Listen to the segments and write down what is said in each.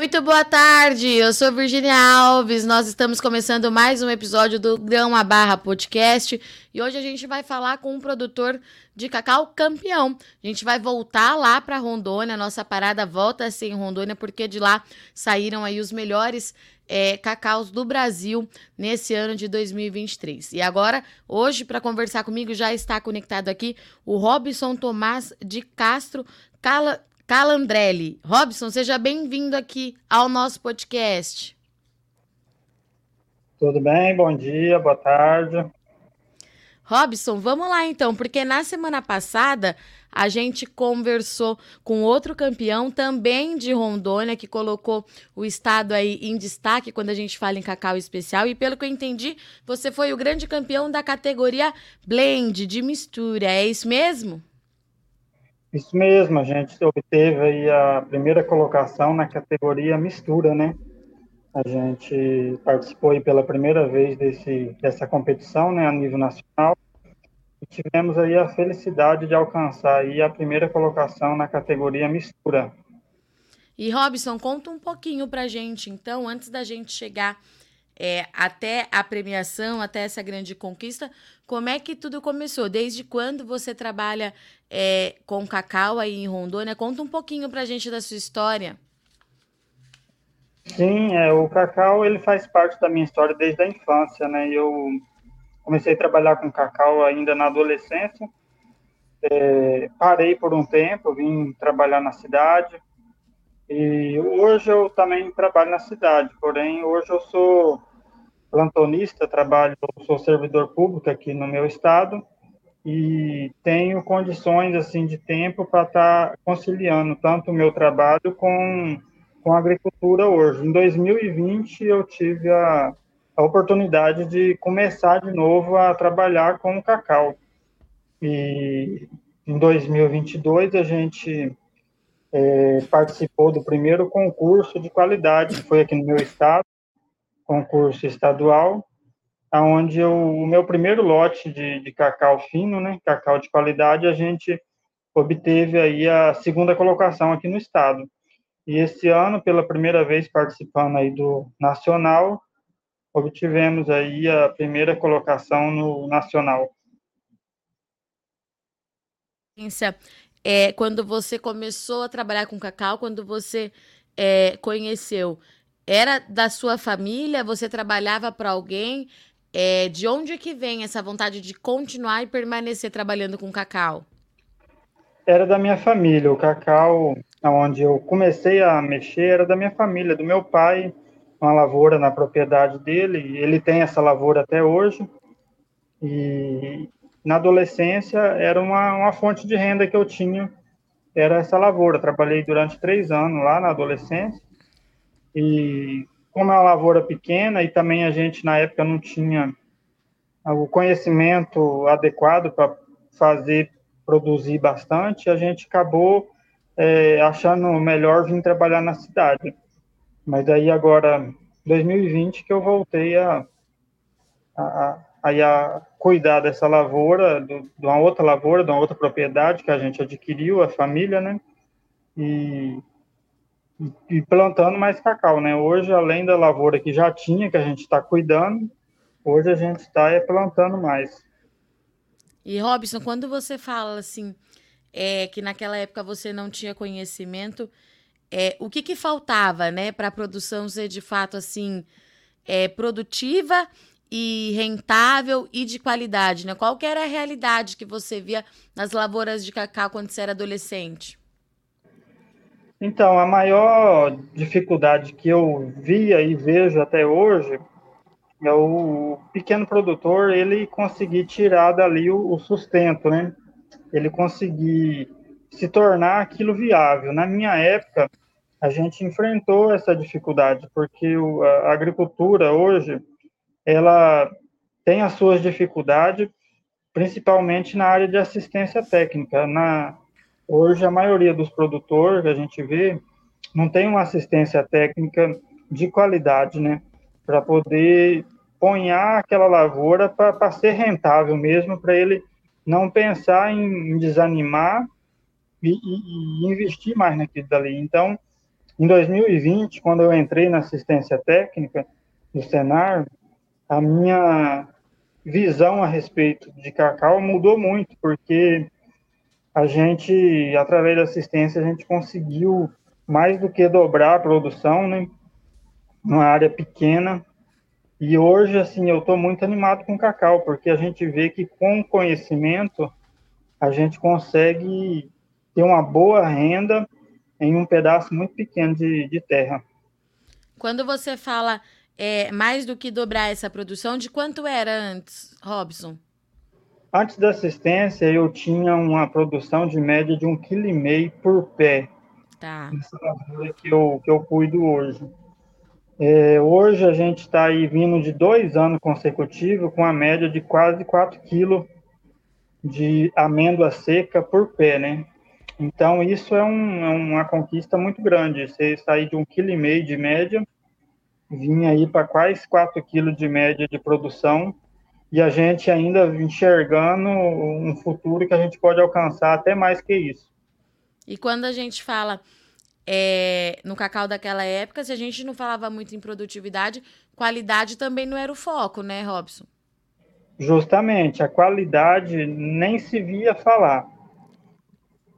Muito boa tarde, eu sou Virginia Alves. Nós estamos começando mais um episódio do Grão a Barra Podcast e hoje a gente vai falar com um produtor de cacau campeão. A gente vai voltar lá para Rondônia, nossa parada volta a ser em Rondônia porque de lá saíram aí os melhores é, cacaus do Brasil nesse ano de 2023. E agora, hoje, para conversar comigo, já está conectado aqui o Robson Tomás de Castro Cala Calandrelli. Robson, seja bem-vindo aqui ao nosso podcast. Tudo bem? Bom dia, boa tarde. Robson, vamos lá então, porque na semana passada a gente conversou com outro campeão também de Rondônia que colocou o estado aí em destaque quando a gente fala em cacau especial e pelo que eu entendi, você foi o grande campeão da categoria blend de mistura. É isso mesmo? Isso mesmo, a gente obteve aí a primeira colocação na categoria mistura, né? A gente participou aí pela primeira vez desse, dessa competição, né, a nível nacional, e tivemos aí a felicidade de alcançar aí a primeira colocação na categoria mistura. E Robson, conta um pouquinho pra gente, então, antes da gente chegar é, até a premiação, até essa grande conquista, como é que tudo começou? Desde quando você trabalha é, com cacau aí em Rondônia? Conta um pouquinho para a gente da sua história. Sim, é, o cacau ele faz parte da minha história desde a infância, né? Eu comecei a trabalhar com cacau ainda na adolescência, é, parei por um tempo, vim trabalhar na cidade, e hoje eu também trabalho na cidade, porém hoje eu sou plantonista, trabalho, sou servidor público aqui no meu estado e tenho condições assim de tempo para estar tá conciliando tanto o meu trabalho com, com a agricultura hoje. Em 2020 eu tive a, a oportunidade de começar de novo a trabalhar com o cacau. E em 2022 a gente é, participou do primeiro concurso de qualidade que foi aqui no meu estado concurso estadual, aonde o meu primeiro lote de, de cacau fino, né, cacau de qualidade, a gente obteve aí a segunda colocação aqui no estado. E esse ano, pela primeira vez participando aí do nacional, obtivemos aí a primeira colocação no nacional. É, quando você começou a trabalhar com cacau, quando você é, conheceu era da sua família? Você trabalhava para alguém? É, de onde é que vem essa vontade de continuar e permanecer trabalhando com cacau? Era da minha família. O cacau, onde eu comecei a mexer, era da minha família, do meu pai, uma lavoura na propriedade dele. Ele tem essa lavoura até hoje. E na adolescência era uma, uma fonte de renda que eu tinha, era essa lavoura. Trabalhei durante três anos lá na adolescência e como é uma lavoura pequena e também a gente na época não tinha o conhecimento adequado para fazer produzir bastante, a gente acabou é, achando melhor vir trabalhar na cidade. Mas aí agora, 2020, que eu voltei a, a, a, a cuidar dessa lavoura, do, de uma outra lavoura, de uma outra propriedade que a gente adquiriu, a família, né? E e plantando mais cacau, né? Hoje, além da lavoura que já tinha, que a gente está cuidando, hoje a gente está é, plantando mais. E Robson, quando você fala assim, é, que naquela época você não tinha conhecimento, é, o que, que faltava, né, para a produção ser de fato assim é, produtiva e rentável e de qualidade, né? Qual que era a realidade que você via nas lavouras de cacau quando você era adolescente? Então, a maior dificuldade que eu via e vejo até hoje é o pequeno produtor ele conseguir tirar dali o, sustento, né? Ele conseguir se tornar aquilo viável. Na minha época, a gente enfrentou essa dificuldade, porque a agricultura hoje, ela tem as suas dificuldades, principalmente na área de assistência técnica. Na, Hoje, a maioria dos produtores que a gente vê não tem uma assistência técnica de qualidade, né? Para poder ponhar aquela lavoura para ser rentável mesmo, para ele não pensar em, em desanimar e, e, e, investir mais naquilo dali. Então, Em 2020, quando eu entrei na assistência técnica do Senar, a minha visão a respeito de cacau mudou muito, porque a gente, através da assistência, a gente conseguiu mais do que dobrar a produção, né? Numa área pequena. E hoje, assim, eu estou muito animado com o cacau, porque a gente vê que com conhecimento a gente consegue ter uma boa renda em um pedaço muito pequeno de, de terra. Quando você fala é, mais do que dobrar essa produção, de quanto era antes, Robson? Antes da assistência, eu tinha uma produção de média de um quilo e meio por pé. Tá. Essa lavoura que eu, que eu cuido hoje. É, hoje a gente está aí vindo de dois anos consecutivos com a média de quase 4 quilos de amêndoa seca por pé, né? Então isso é, um, é uma conquista muito grande. Você sair de um quilo e meio de média, vir aí para quase 4 quilos de média de produção e a gente ainda enxergando um futuro que a gente pode alcançar até mais que isso. E quando a gente fala é, no cacau daquela época, se a gente não falava muito em produtividade, qualidade também não era o foco, né, Robson? Justamente, a qualidade nem se via falar.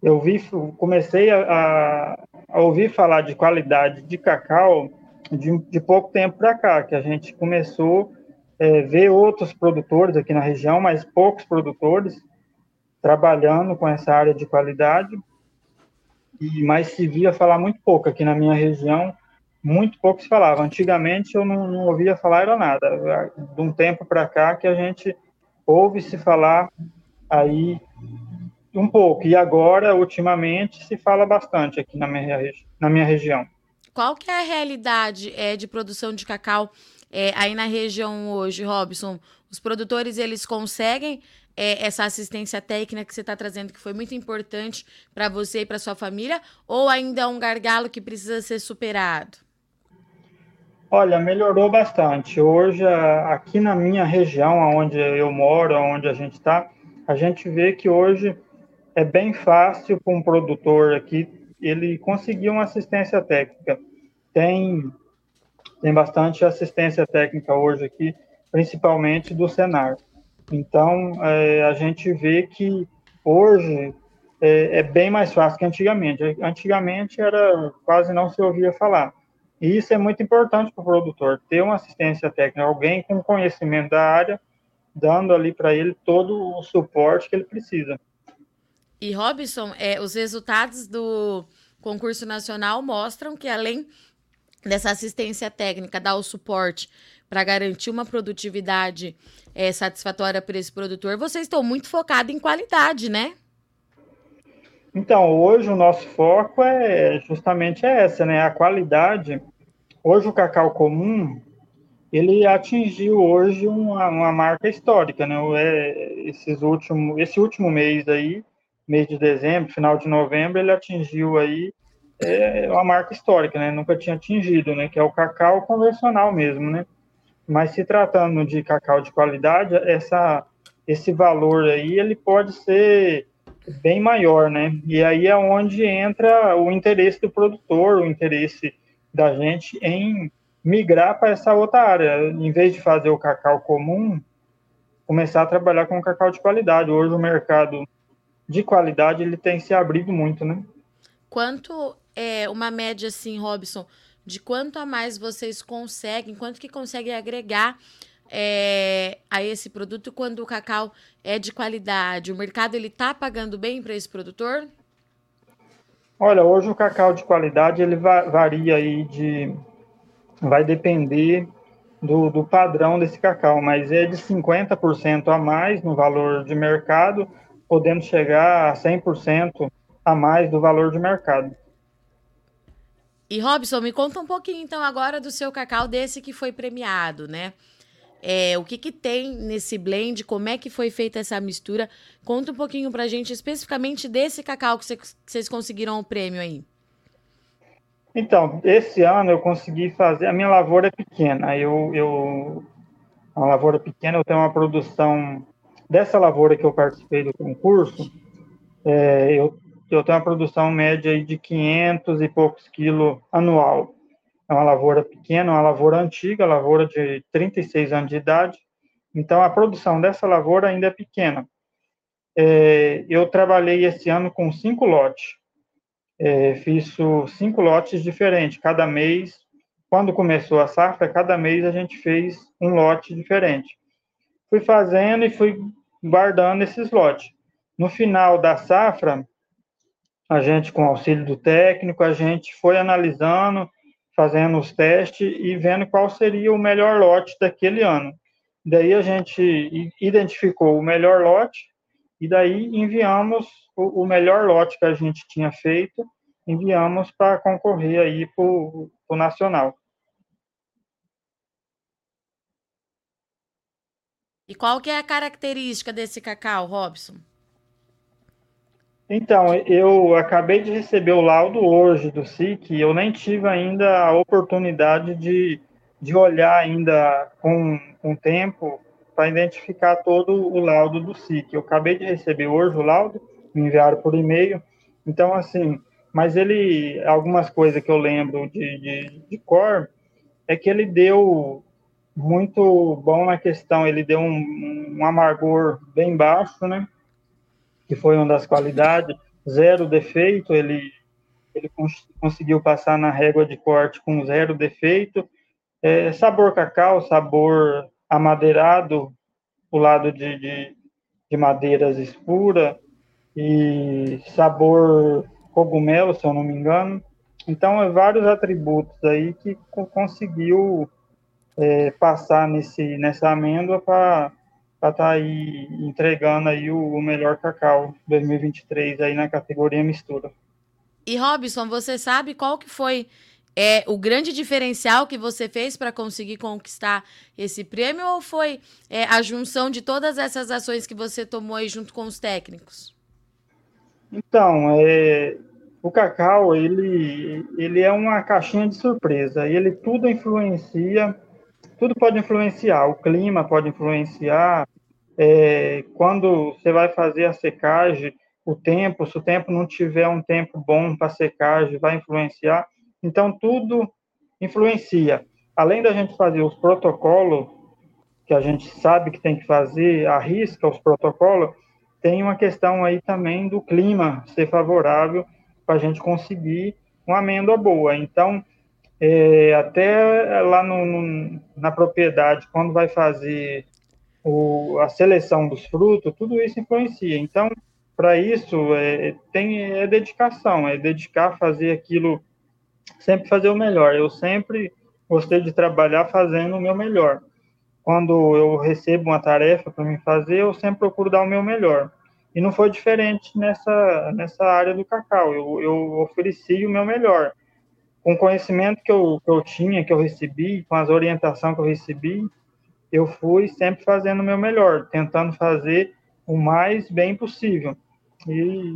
Eu vi, comecei a, a ouvir falar de qualidade de cacau de, de pouco tempo para cá, que a gente começou é, ver outros produtores aqui na região, mas poucos produtores trabalhando com essa área de qualidade, e mas se via falar muito pouco aqui na minha região, muito pouco se falava. Antigamente eu não, não ouvia falar era nada. De um tempo para cá que a gente ouve se falar aí um pouco. E agora, ultimamente, se fala bastante aqui na minha, na minha região. Qual que é a realidade é, de produção de cacau é, aí na região hoje, Robson? Os produtores eles conseguem é, essa assistência técnica que você está trazendo, que foi muito importante para você e para sua família, ou ainda é um gargalo que precisa ser superado? Olha, melhorou bastante. Hoje, aqui na minha região, onde eu moro, onde a gente está, a gente vê que hoje é bem fácil para um produtor aqui ele conseguir uma assistência técnica. Tem tem bastante assistência técnica hoje aqui, principalmente do Senar. Então, é, a gente vê que hoje é, é, bem mais fácil que antigamente. Antigamente era quase não se ouvia falar. E isso é muito importante para o produtor, ter uma assistência técnica, alguém com conhecimento da área, dando ali para ele todo o suporte que ele precisa. E Robson, é, os resultados do concurso nacional mostram que além dessa assistência técnica, dar o suporte para garantir uma produtividade é, satisfatória para esse produtor, vocês estão muito focados em qualidade, né? Então, hoje o nosso foco é justamente essa, né? A qualidade. Hoje o cacau comum, ele atingiu hoje uma, uma marca histórica, né? É, esses último, esse último mês aí, mês de dezembro, final de novembro, ele atingiu aí é uma marca histórica, né? Nunca tinha atingido, né? Que é o cacau convencional mesmo, né? Mas se tratando de cacau de qualidade, essa, esse valor aí, ele pode ser bem maior, né? E aí é onde entra o interesse do produtor, o interesse da gente em migrar para essa outra área. Em vez de fazer o cacau comum, começar a trabalhar com cacau de qualidade. Hoje o mercado de qualidade ele tem se abrido muito, né? Quanto é uma média assim, Robson, de quanto a mais vocês conseguem, quanto que conseguem agregar é, a esse produto quando o cacau é de qualidade? O mercado ele está pagando bem para esse produtor? Olha, hoje o cacau de qualidade ele varia aí de, vai depender do, do padrão desse cacau, mas é de 50% a mais no valor de mercado, podendo chegar a 100% a mais do valor de mercado. E Robson, me conta um pouquinho então agora do seu cacau desse que foi premiado, né? É, o que, que tem nesse blend, como é que foi feita essa mistura. Conta um pouquinho pra gente especificamente desse cacau que vocês conseguiram o prêmio aí. Então, esse ano eu consegui fazer. A minha lavoura é pequena. Eu, eu, uma lavoura pequena, eu tenho uma produção dessa lavoura que eu participei do concurso. É, eu eu tenho uma produção média de 500 e poucos quilos anual. É uma lavoura pequena, uma lavoura antiga, lavoura de 36 anos de idade. Então, a produção dessa lavoura ainda é pequena. É, eu trabalhei esse ano com cinco lotes. É, fiz cinco lotes diferentes. Cada mês, quando começou a safra, cada mês a gente fez um lote diferente. Fui fazendo e fui guardando esses lotes. No final da safra, a gente, com auxílio do técnico, a gente foi analisando, fazendo os testes e vendo qual seria o melhor lote daquele ano. Daí a gente identificou o melhor lote e daí enviamos o, o melhor lote que a gente tinha feito, enviamos para concorrer aí para o nacional. E qual que é a característica desse cacau, Robson? Então, eu acabei de receber o laudo hoje do SIC eu nem tive ainda a oportunidade de, de olhar ainda com, com tempo para identificar todo o laudo do SIC. Eu acabei de receber hoje o laudo, me enviaram por e-mail. Então, assim, mas ele, algumas coisas que eu lembro de, de, de cor, é que ele deu muito bom na questão, ele deu um, um amargor bem baixo, né? Que foi uma das qualidades, zero defeito, ele, ele cons conseguiu passar na régua de corte com zero defeito. É, sabor cacau, sabor amadeirado, o lado de, de, de madeiras espura e sabor cogumelo, se eu não me engano. Então, é vários atributos aí que conseguiu é, passar nesse, nessa amêndoa para para estar tá aí entregando aí o, o, melhor cacau 2023 aí na categoria mistura. E Robson, você sabe qual que foi é, o grande diferencial que você fez para conseguir conquistar esse prêmio ou foi é, a junção de todas essas ações que você tomou aí junto com os técnicos? Então, é, o cacau ele, ele é uma caixinha de surpresa e ele tudo influencia tudo pode influenciar, o clima pode influenciar, é, quando você vai fazer a secagem, o tempo, se o tempo não tiver um tempo bom para secagem, vai influenciar. Então, tudo influencia. Além da gente fazer os protocolos, que a gente sabe que tem que fazer, arrisca os protocolos, tem uma questão aí também do clima ser favorável para a gente conseguir uma amêndoa boa. Então, é, até lá no, no, na propriedade, quando vai fazer o, a seleção dos frutos, tudo isso influencia. Então, para isso, é, tem, é dedicação, é dedicar, fazer aquilo, sempre fazer o melhor. Eu sempre gostei de trabalhar fazendo o meu melhor. Quando eu recebo uma tarefa para me fazer, eu sempre procuro dar o meu melhor. E não foi diferente nessa, nessa área do cacau. Eu, eu ofereci o meu melhor com o conhecimento que eu, que eu tinha, que eu recebi, com as orientações que eu recebi, eu fui sempre fazendo o meu melhor, tentando fazer o mais bem possível. E,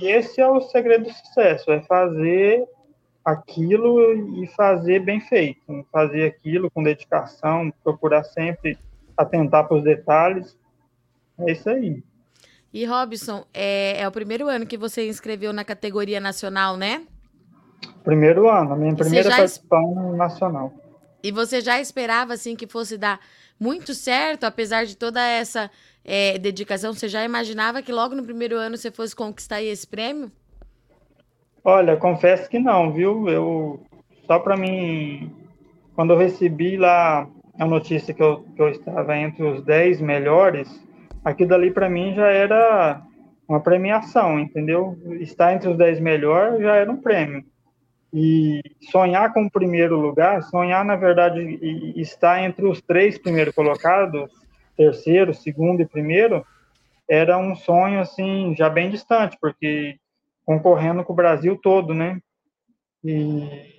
e esse é o segredo do sucesso, é fazer aquilo e fazer bem feito, fazer aquilo com dedicação, procurar sempre atentar para os detalhes. É isso aí. E Robson, é, é o primeiro ano que você inscreveu na categoria nacional, né? Primeiro ano, a minha primeira participação es... nacional. E você já esperava assim que fosse dar muito certo, apesar de toda essa é, dedicação? Você já imaginava que logo no primeiro ano você fosse conquistar esse prêmio? Olha, confesso que não, viu? Eu só para mim, quando eu recebi lá a notícia que eu, que eu estava entre os 10 melhores, aquilo dali para mim já era uma premiação, entendeu? Estar entre os 10 melhores já era um prêmio. E sonhar com o primeiro lugar, sonhar, na verdade, estar entre os três primeiros colocados, terceiro, segundo e primeiro, era um sonho, assim, já bem distante, porque concorrendo com o Brasil todo, né? E,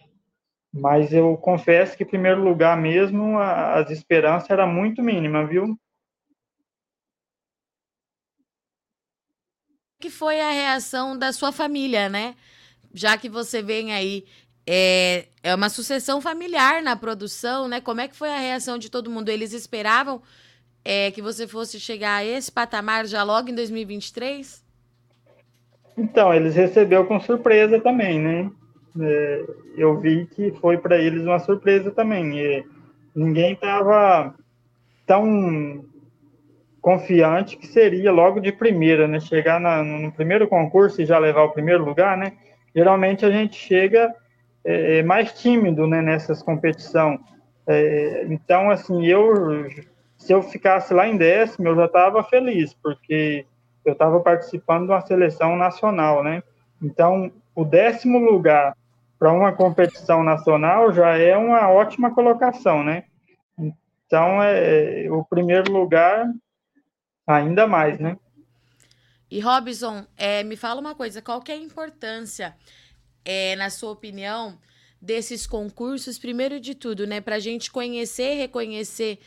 mas eu confesso que, primeiro lugar mesmo, as esperanças era muito mínima, viu? que foi a reação da sua família, né? Já que você vem aí, é, é uma sucessão familiar na produção, né? Como é que foi a reação de todo mundo? Eles esperavam é, que você fosse chegar a esse patamar já logo em 2023? Então, eles receberam com surpresa também, né? É, eu vi que foi para eles uma surpresa também. E ninguém estava tão confiante que seria logo de primeira, né? Chegar na, no primeiro concurso e já levar o primeiro lugar, né? Geralmente a gente chega é, é mais tímido, né? Nessas competições. É, então, assim, eu se eu ficasse lá em décimo, eu já estava feliz, porque eu estava participando de uma seleção nacional, né? Então, o décimo lugar para uma competição nacional já é uma ótima colocação, né? Então, é, o primeiro lugar Ainda mais, né? E Robson, é, me fala uma coisa, qual que é a importância, é, na sua opinião, desses concursos, primeiro de tudo, né, para a gente conhecer, reconhecer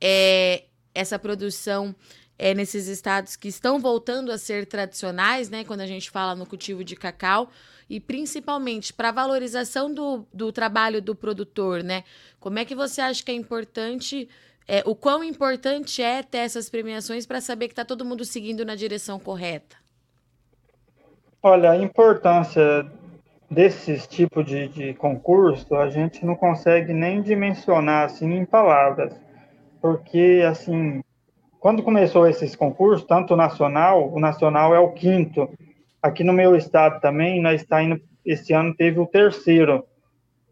é, essa produção é, nesses estados que estão voltando a ser tradicionais, né, quando a gente fala no cultivo de cacau, e principalmente para a valorização do, do trabalho do produtor, né? Como é que você acha que é importante é, o quão importante é ter essas premiações para saber que está todo mundo seguindo na direção correta? Olha, a importância desses tipos de, de concurso a gente não consegue nem dimensionar assim em palavras, porque assim quando começou esses concursos, tanto o nacional, o nacional é o quinto. Aqui no meu estado também, nós está indo, esse ano teve o terceiro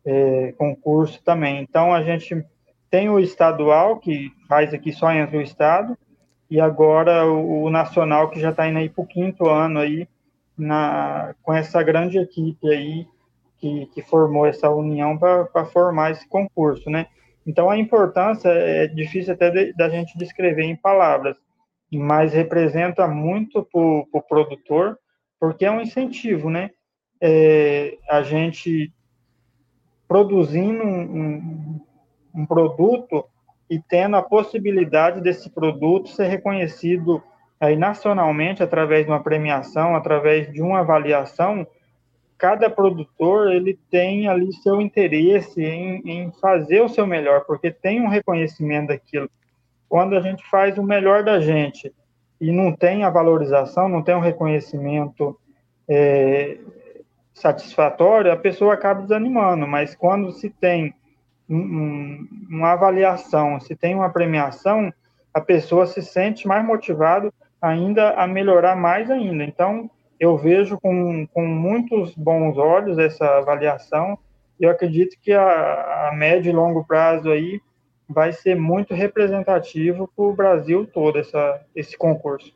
é, concurso também. Então a gente tem o estadual, que faz aqui só entre o estado, e agora o, o nacional, que já está indo aí para o quinto ano aí, na, com essa grande equipe aí, que, que formou essa união para formar esse concurso, né? Então, a importância é difícil até da gente descrever em palavras, mas representa muito para o pro produtor, porque é um incentivo, né? É, a gente produzindo um, um produto e tendo a possibilidade desse produto ser reconhecido aí nacionalmente através de uma premiação, através de uma avaliação, cada produtor ele tem ali seu interesse em, em, fazer o seu melhor, porque tem um reconhecimento daquilo. Quando a gente faz o melhor da gente e não tem a valorização, não tem um reconhecimento é, satisfatório, a pessoa acaba desanimando. Mas quando se tem um, uma avaliação, se tem uma premiação, a pessoa se sente mais motivado ainda a melhorar mais ainda. Então, eu vejo com, com muitos bons olhos essa avaliação. Eu acredito que a, a médio e longo prazo aí vai ser muito representativo para o Brasil todo essa, esse concurso.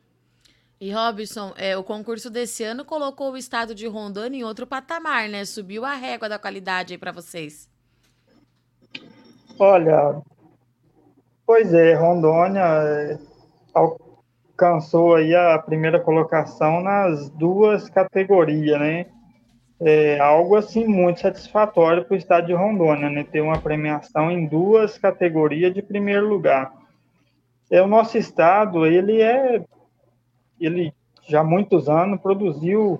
E Robson, é, o concurso desse ano colocou o estado de Rondônia em outro patamar, né? Subiu a régua da qualidade aí para vocês. Olha, pois é, Rondônia é, alcançou aí a primeira colocação nas duas categorias, né? É algo assim muito satisfatório para o estado de Rondônia, né? Ter uma premiação em duas categorias de primeiro lugar. É o nosso estado, ele é, ele já há muitos anos produziu,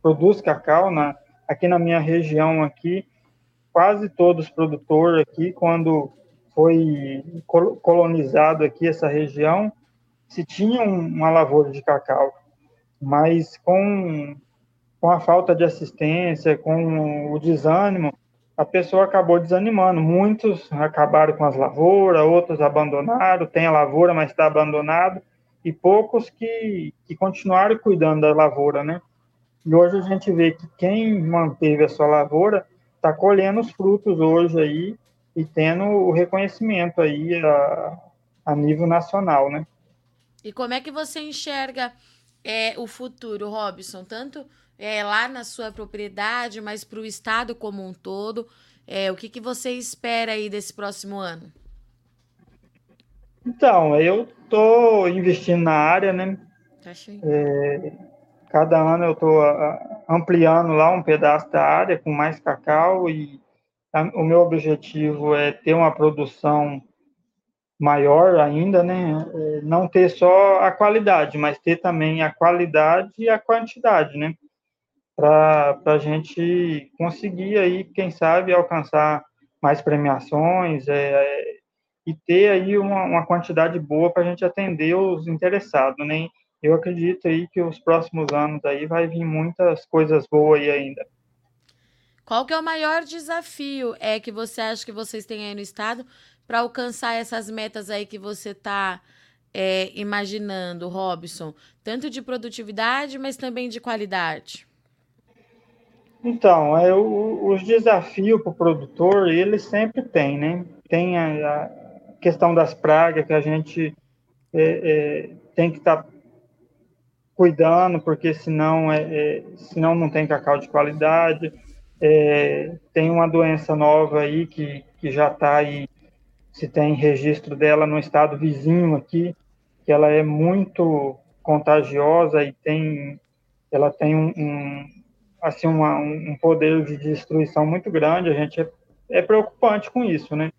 produz cacau na aqui na minha região aqui quase todos os produtores aqui, quando foi colonizado aqui essa região, se tinha uma lavoura de cacau, mas com, com a falta de assistência, com o desânimo, a pessoa acabou desanimando. Muitos acabaram com as lavouras, outros abandonaram, tem a lavoura, mas está abandonado, e poucos que, que continuaram cuidando da lavoura, né? E hoje a gente vê que quem manteve a sua lavoura está colhendo os frutos hoje aí e tendo o reconhecimento aí a, a nível nacional, né? E como é que você enxerga é, o futuro, Robson? Tanto é, lá na sua propriedade, mas para o estado como um todo. É, o que, que você espera aí desse próximo ano? Então, eu estou investindo na área, né? É, Cada ano eu estou ampliando lá um pedaço da área com mais cacau e a, o meu objetivo é ter uma produção maior ainda, né? É, não ter só a qualidade, mas ter também a qualidade e a quantidade, né? Para a gente conseguir aí, quem sabe, alcançar mais premiações é, e ter aí uma, uma quantidade boa para a gente atender os interessados, né? Eu acredito aí que os próximos anos aí vai vir muitas coisas boas aí ainda. Qual que é o maior desafio é que você acha que vocês têm aí no estado para alcançar essas metas aí que você está é, imaginando, Robson? Tanto de produtividade, mas também de qualidade. Então, é, o, os desafios para o produtor, ele sempre tem, né? Tem a, a questão das pragas que a gente é, é, tem que estar tá cuidando, porque senão, é, é, senão não tem cacau de qualidade. É, tem uma doença nova aí que, que já está aí, se tem registro dela no estado vizinho aqui, que ela é muito contagiosa e tem, ela tem um, um assim uma, um poder de destruição muito grande. A gente é, é preocupante com isso, né?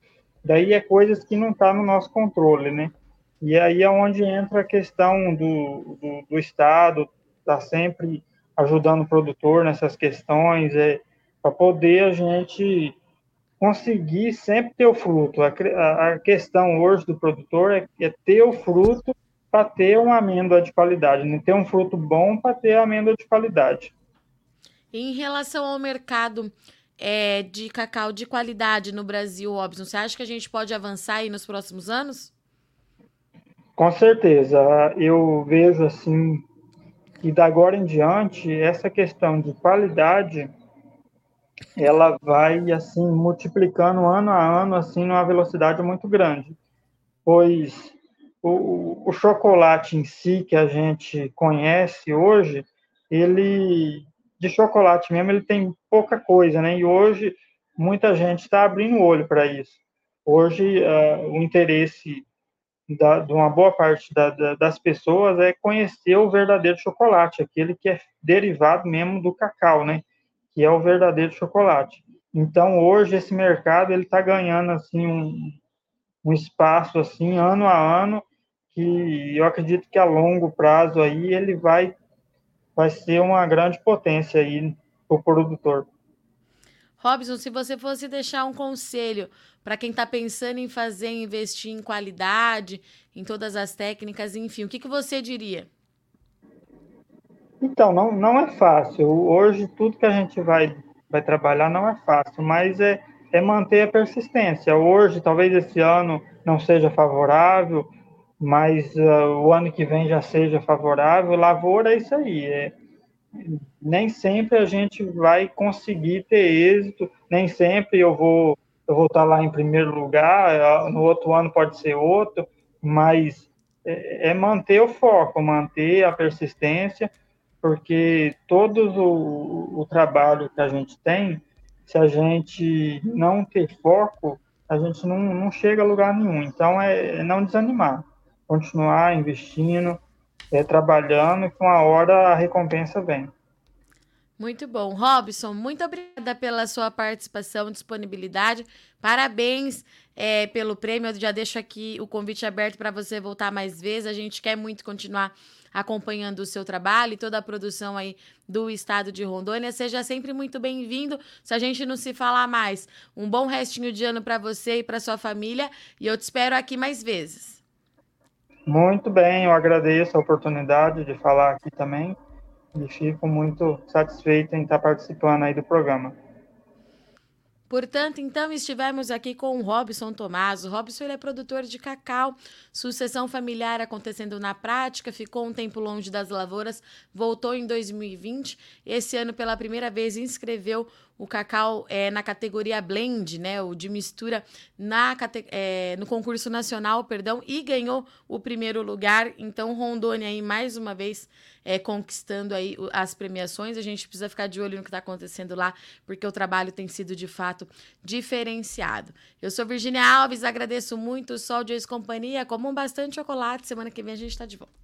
Daí é coisas que não está no nosso controle, né? E aí é onde entra a questão do, do, do Estado, está sempre ajudando o produtor nessas questões, é, para poder a gente conseguir sempre ter o fruto. A, a, questão hoje do produtor é, é ter o fruto para ter uma amêndoa de qualidade, né? ter um fruto bom para ter amêndoa de qualidade. Em relação ao mercado é, de cacau de qualidade no Brasil, Robson, você acha que a gente pode avançar aí nos próximos anos? Com certeza. Eu vejo assim que da agora em diante essa questão de qualidade ela vai assim multiplicando ano a ano assim numa velocidade muito grande, pois o, o chocolate em si que a gente conhece hoje, ele de chocolate mesmo, ele tem pouca coisa, né? E hoje muita gente está abrindo o olho para isso. Hoje uh, o interesse da, de uma boa parte da, da, das pessoas é conhecer o verdadeiro chocolate, aquele que é derivado mesmo do cacau, né? Que é o verdadeiro chocolate. Então hoje esse mercado ele está ganhando assim um, um espaço assim ano a ano que eu acredito que a longo prazo aí ele vai vai ser uma grande potência aí para o produtor. Robson, se você fosse deixar um conselho para quem está pensando em fazer, investir em qualidade, em todas as técnicas, enfim, o que, que você diria? Então, não, não é fácil. Hoje, tudo que a gente vai, vai trabalhar não é fácil, mas é, é manter a persistência. Hoje, talvez esse ano não seja favorável, mas uh, o ano que vem já seja favorável. Lavoura é isso aí. É, nem sempre a gente vai conseguir ter êxito, nem sempre eu vou eu vou estar lá em primeiro lugar, no outro ano pode ser outro, mas é, é manter o foco, manter a persistência, porque todo o, o trabalho que a gente tem, se a gente não ter foco, a gente não, não chega a lugar nenhum. Então, é, é não desanimar continuar investindo, é, trabalhando, que uma hora a recompensa vem. Muito bom. Robson, muito obrigada pela sua participação e disponibilidade. Parabéns é, pelo prêmio. Eu já deixo aqui o convite aberto para você voltar mais vezes. A gente quer muito continuar acompanhando o seu trabalho e toda a produção aí do estado de Rondônia. Seja sempre muito bem-vindo. Se a gente não se falar mais, um bom restinho de ano para você e para sua família. E eu te espero aqui mais vezes. Muito bem, eu agradeço a oportunidade de falar aqui também e fico muito satisfeito em estar participando aí do programa. Portanto, então estivemos aqui com o Robson Tomás. O Robson ele é produtor de cacau, sucessão familiar acontecendo na prática, ficou um tempo longe das lavouras, voltou em 2020. Esse ano, pela primeira vez, inscreveu o cacau é, na categoria blend, né, o de mistura na é, no concurso nacional, perdão, e ganhou o primeiro lugar. Então Rondônia aí mais uma vez é, conquistando aí as premiações. A gente precisa ficar de olho no que está acontecendo lá, porque o trabalho tem sido de fato diferenciado. Eu sou Virginia Alves, agradeço muito o Sol de Ex-Companhia, comam bastante chocolate. Semana que vem a gente está de volta.